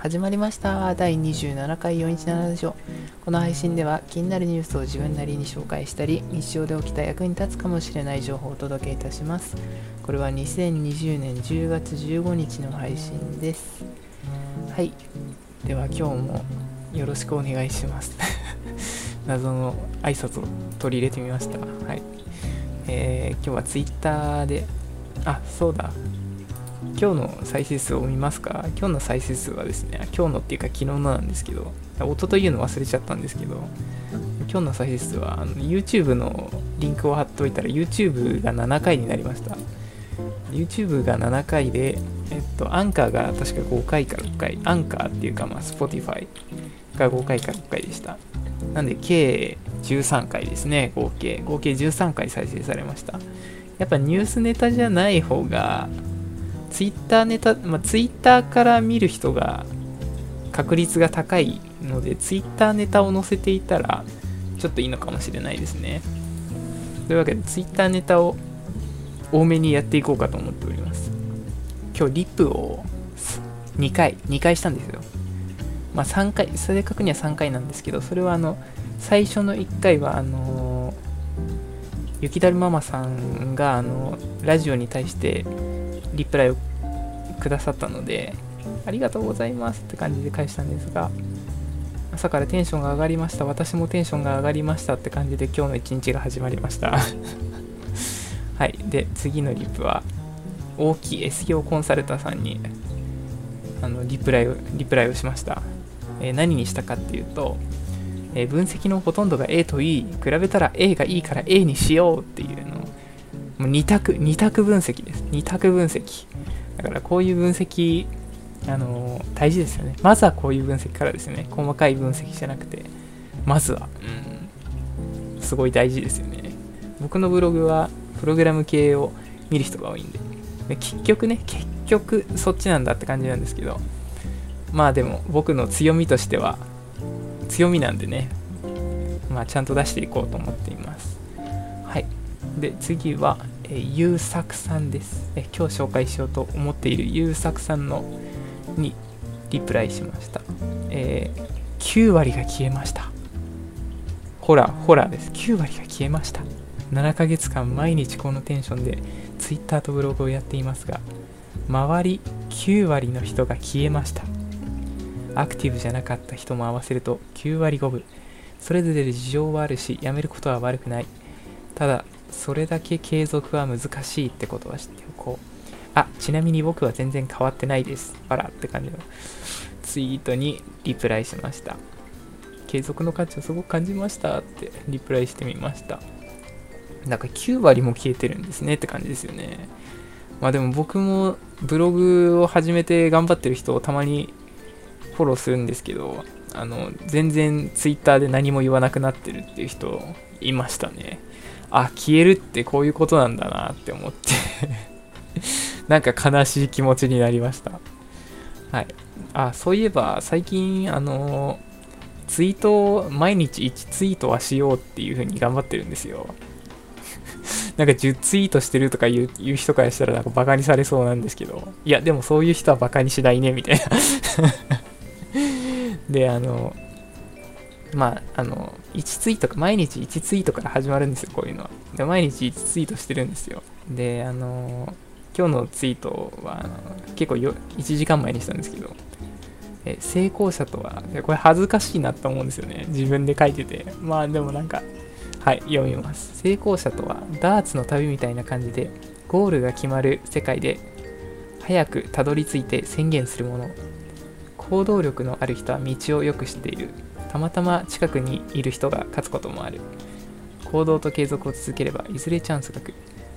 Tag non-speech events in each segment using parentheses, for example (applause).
始まりました。第27回417でしょ。この配信では気になるニュースを自分なりに紹介したり日常で起きた役に立つかもしれない情報をお届けいたします。これは2020年10月15日の配信です。はい。では今日もよろしくお願いします。(laughs) 謎の挨拶を取り入れてみました。はい。えー、今日は Twitter であそうだ。今日の再生数を見ますか？今日の再生数はですね、今日のっていうか昨日のなんですけど、音というの忘れちゃったんですけど、今日の再生数はあの YouTube のリンクを貼っておいたら YouTube が7回になりました。YouTube が7回で、えっと、アンカーが確か5回か6回、アンカーっていうか、まあ、Spotify が5回か6回でした。なんで、計13回ですね、合計。合計13回再生されました。やっぱニュースネタじゃない方が、ツイッターネタ、まあ、ツイッターから見る人が確率が高いので、ツイッターネタを載せていたら、ちょっといいのかもしれないですね。というわけで、ツイッターネタを多めにやっていこうかと思っております。今日、リップを2回、2回したんですよ。まあ、3回、正確には3回なんですけど、それはあの、最初の1回は、あの雪だるママさんが、あの、ラジオに対して、リプライをくださったので、ありがとうございますって感じで返したんですが、朝からテンションが上がりました、私もテンションが上がりましたって感じで今日の一日が始まりました。(laughs) はい。で、次のリプは、大きい SEO コンサルタさんに、あの、リプライを、リプライをしました。えー、何にしたかっていうと、えー、分析のほとんどが A と E、比べたら A がいいから A にしようっていうもう2択、2択分析です。2択分析。だからこういう分析、あのー、大事ですよね。まずはこういう分析からですね。細かい分析じゃなくて、まずは、うん、すごい大事ですよね。僕のブログは、プログラム系を見る人が多いんで、で結局ね、結局そっちなんだって感じなんですけど、まあでも僕の強みとしては、強みなんでね、まあちゃんと出していこうと思っています。はい。で、次は、えー、ゆうさくさんです、え今日紹介しようと思っているゆうさくさんのにリプライしました。えー、9割が消えました。ほら、ほらです。9割が消えました。7ヶ月間毎日このテンションで Twitter とブログをやっていますが、周り9割の人が消えました。アクティブじゃなかった人も合わせると9割5分。それぞれ事情はあるし、辞めることは悪くない。ただ、それだけ継続は難しいってことは知っておこう。あ、ちなみに僕は全然変わってないです。あらって感じのツイートにリプライしました。継続の価値をすごく感じましたってリプライしてみました。なんか9割も消えてるんですねって感じですよね。まあでも僕もブログを始めて頑張ってる人をたまにフォローするんですけど、あの、全然 Twitter で何も言わなくなってるっていう人いましたね。あ、消えるってこういうことなんだなって思って (laughs) なんか悲しい気持ちになりました。はい。あ、そういえば最近、あのツイートを毎日1ツイートはしようっていう風に頑張ってるんですよ。(laughs) なんか10ツイートしてるとか言う言う人からしたらなんかバカにされそうなんですけど、いや、でもそういう人はバカにしないね、みたいな (laughs) で、あの、まあ、あの、1ツイートか、毎日1ツイートから始まるんですよ、こういうのは。で、毎日1ツイートしてるんですよ。で、あの、今日のツイートは、あの結構よ1時間前にしたんですけど、え成功者とは、これ恥ずかしいなと思うんですよね。自分で書いてて。まあでもなんか、はい、読みます。成功者とは、ダーツの旅みたいな感じで、ゴールが決まる世界で、早くたどり着いて宣言するもの。行動力のある人は道をよく知っている。たまたま近くにいる人が勝つこともある。行動と継続を続ければいずれチャンスが来る。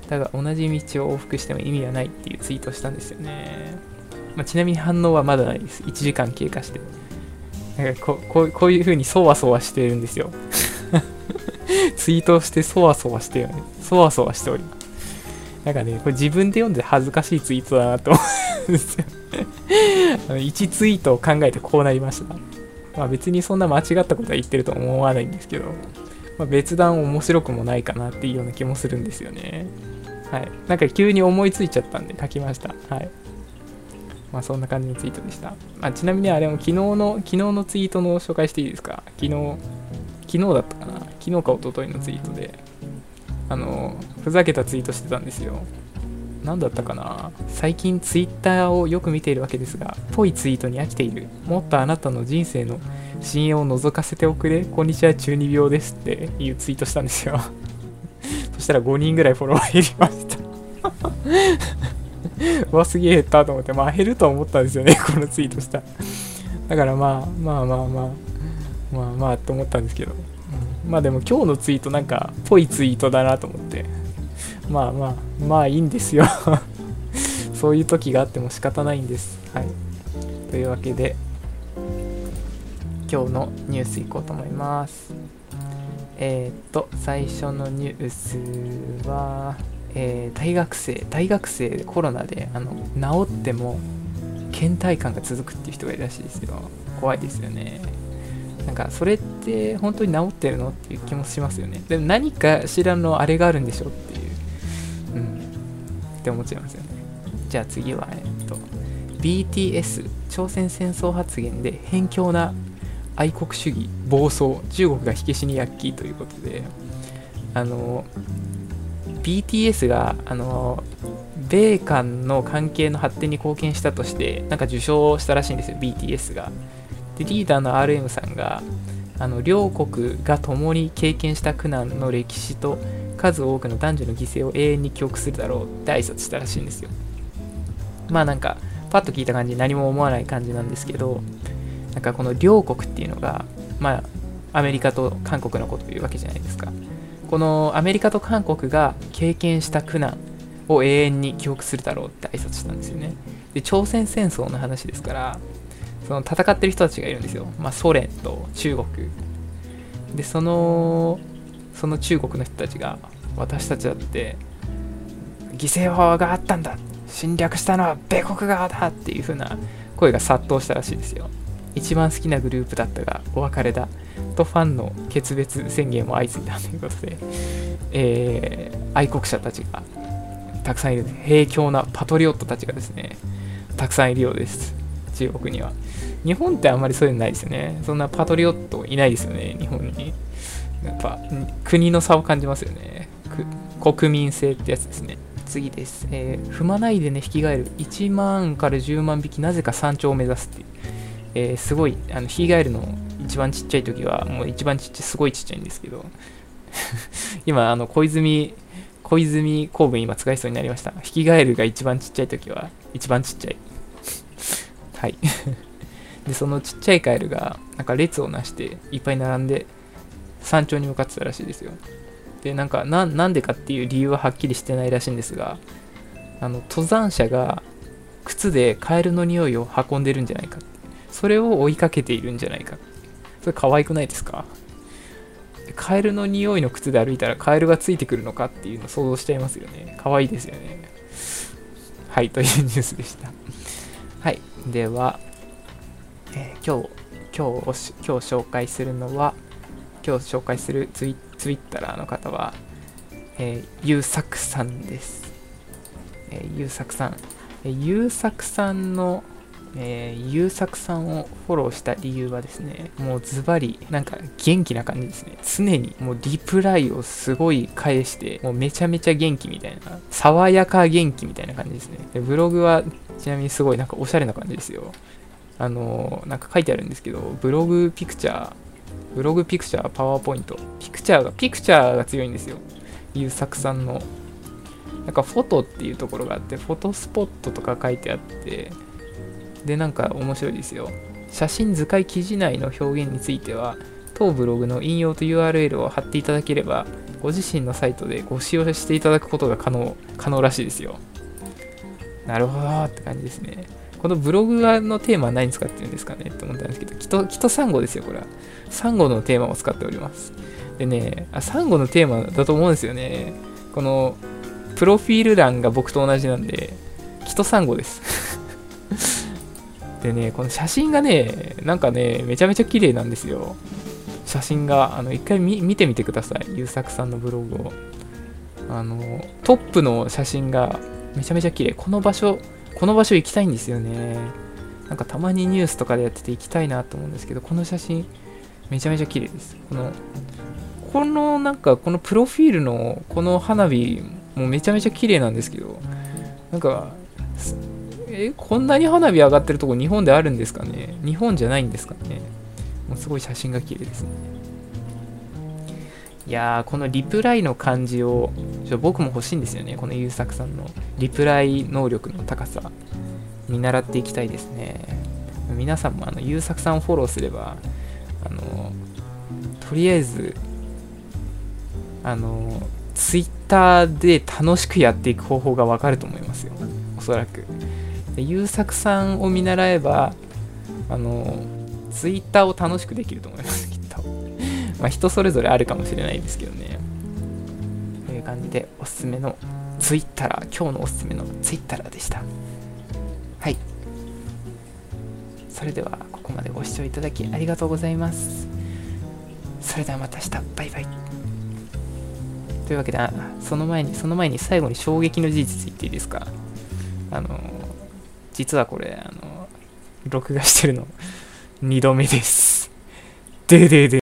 だが同じ道を往復しても意味はないっていうツイートしたんですよね、まあ、ちなみに反応はまだないです。1時間経過して。なんかこここういう風にそわそわしてるんですよ。(laughs) ツイートしてそわそわしてるそわそわしております。なんかね、これ自分で読んで恥ずかしいツイートだなと思うんですよ。(laughs) 1ツイートを考えてこうなりました。まあ別にそんな間違ったことは言ってると思わないんですけど、まあ、別段面白くもないかなっていうような気もするんですよね。はい。なんか急に思いついちゃったんで書きました。はい。まあそんな感じのツイートでした。まあ、ちなみにあれも昨日の、昨日のツイートの紹介していいですか？昨日、昨日だったかな？昨日か一昨日のツイートで、あの、ふざけたツイートしてたんですよ。何だったかな？最近ツイッターをよく見ているわけですが、ぽいツイートに飽きている。もっとあなたの人生の深淵を覗かせておくれ。こんにちは、中二病ですっていうツイートしたんですよ。(laughs) そしたら5人ぐらいフォロワー減りました (laughs) うわ、すげえ減ったと思って、まあ減ると思ったんですよね、このツイートした。だからまあ、まあまあまあ、まあまあと思ったんですけど、まあでも今日のツイートなんか、ぽいツイートだなと思って、まあまあ、まあいいんですよ (laughs) そういう時があっても仕方ないんです。はい。というわけで、今日のニュースいこうと思います。えー、っと、最初のニュースは、えー、大学生、大学生コロナであの治っても倦怠感が続くっていう人がいるらしいですよ。怖いですよね。なんかそれって本当に治ってるのっていう気もしますよね。でも何かしらのあれがあるんでしょって、って思っちゃいますよね。じゃあ次は、えっと、BTS 朝鮮戦争発言で偏境な愛国主義暴走中国が火消しに躍起ということであの BTS があの米韓の関係の発展に貢献したとしてなんか受賞したらしいんですよ BTS がでリーダーの RM さんがあの両国が共に経験した苦難の歴史と数多くの男女の犠牲を永遠に記憶するだろうって挨拶したらしいんですよまあなんかパッと聞いた感じ何も思わない感じなんですけどなんかこの両国っていうのが、まあ、アメリカと韓国のことを言うわけじゃないですか。このアメリカと韓国が経験した苦難を永遠に記憶するだろうって挨拶したんですよね。で、朝鮮戦争の話ですから、その戦ってる人たちがいるんですよ。まあ、ソ連と中国。で、その、その中国の人たちが、私たちだって、犠牲法があったんだ。侵略したのは米国側だっていう風な声が殺到したらしいですよ。一番好きなグループだったがお別れだ。とファンの決別宣言も相次いだということで、えー、愛国者たちがたくさんいる。平強なパトリオットたちがですねたくさんいるようです。中国には。日本ってあんまりそういうのないですよね。そんなパトリオットいないですよね日本に。やっぱ国の差を感じますよね国民性ってやつですね次です、えー、踏まないでね引き換える1万から10万匹なぜか山頂を目指すっていうえー、すごい、あの、ヒーガエルの一番ちっちゃい時は、もう一番ちっちゃい、すごいちっちゃいんですけど、(laughs) 今、あの、小泉、小泉公文今使いそうになりました。ヒキガエルが一番ちっちゃい時は、一番ちっちゃい。はい。(laughs) で、そのちっちゃいカエルが、なんか列をなして、いっぱい並んで、山頂に向かってたらしいですよ。で、なんかな、んでかっていう理由ははっきりしてないらしいんですが、あの、登山者が靴でカエルの匂いを運んでるんじゃないかそれを追いかけているんじゃないか。それ可愛くないですか？カエルの匂いの靴で歩いたらカエルがついてくるのかっていうの想像しちゃいますよね。可愛いですよね。はい、という (laughs) ニュースでした。はい、では、えー、今日、今日、今日紹介するのは、今日紹介するツイツイッターの方は、えー、ゆうさくさんです。えー、ゆうさくさん。えー、ゆうさくさんのえー、優作さんをフォローした理由はですね、もうズバリ、なんか元気な感じですね。常にもうリプライをすごい返して、もうめちゃめちゃ元気みたいな、爽やか元気みたいな感じですね。でブログはちなみにすごいなんかおしゃれな感じですよ。あのー、なんか書いてあるんですけど、ブログピクチャー、ブログピクチャー、パワーポイント。ピクチャーが、ピクチャーが強いんですよ。優作さんの。なんかフォトっていうところがあって、フォトスポットとか書いてあって、で、なんか面白いですよ。写真図解記事内の表現については、当ブログの引用と URL を貼っていただければ、ご自身のサイトでご使用していただくことが可能、可能らしいですよ。なるほどって感じですね。このブログのテーマは何使ってるんですかねって思ったんですけど、きっと、きっとサンゴですよ、これは。サンゴのテーマを使っております。でね、あサンゴのテーマだと思うんですよね。この、プロフィール欄が僕と同じなんで、きっとサンゴです。でね、この写真がね、なんかね、めちゃめちゃ綺麗なんですよ。写真が、あの、一回見てみてください。優作さんのブログを。あの、トップの写真がめちゃめちゃ綺麗。この場所、この場所行きたいんですよね。なんかたまにニュースとかでやってて行きたいなと思うんですけどこの写真めちゃめちゃ綺麗です。このこのなんかこのプロフィールのこの花火もめちゃめちゃ綺麗なんですけどなんかえこんなに花火上がってるとこ日本であるんですかね？日本じゃないんですかね？もうすごい写真が綺麗ですね。いやーこのリプライの感じをちょ僕も欲しいんですよね。この優作さんの。リプライ能力の高さ見習っていきたいですね。皆さんもあの優作さんをフォローすればあのとりあえずあのツイッターで楽しくやっていく方法がわかると思いますよ。おそらく。優作さんを見習えばあのツイッターを楽しくできると思います。まあ人それぞれあるかもしれないですけどね。という感じでおすすめのツイッター今日のおすすめのツイッターでした。はい。それではここまでご視聴いただきありがとうございます。それではまた明日。バイバイ。というわけでその前にその前に最後に衝撃の事実言っていいですか。あの実はこれあの録画してるの2度目です。ででで。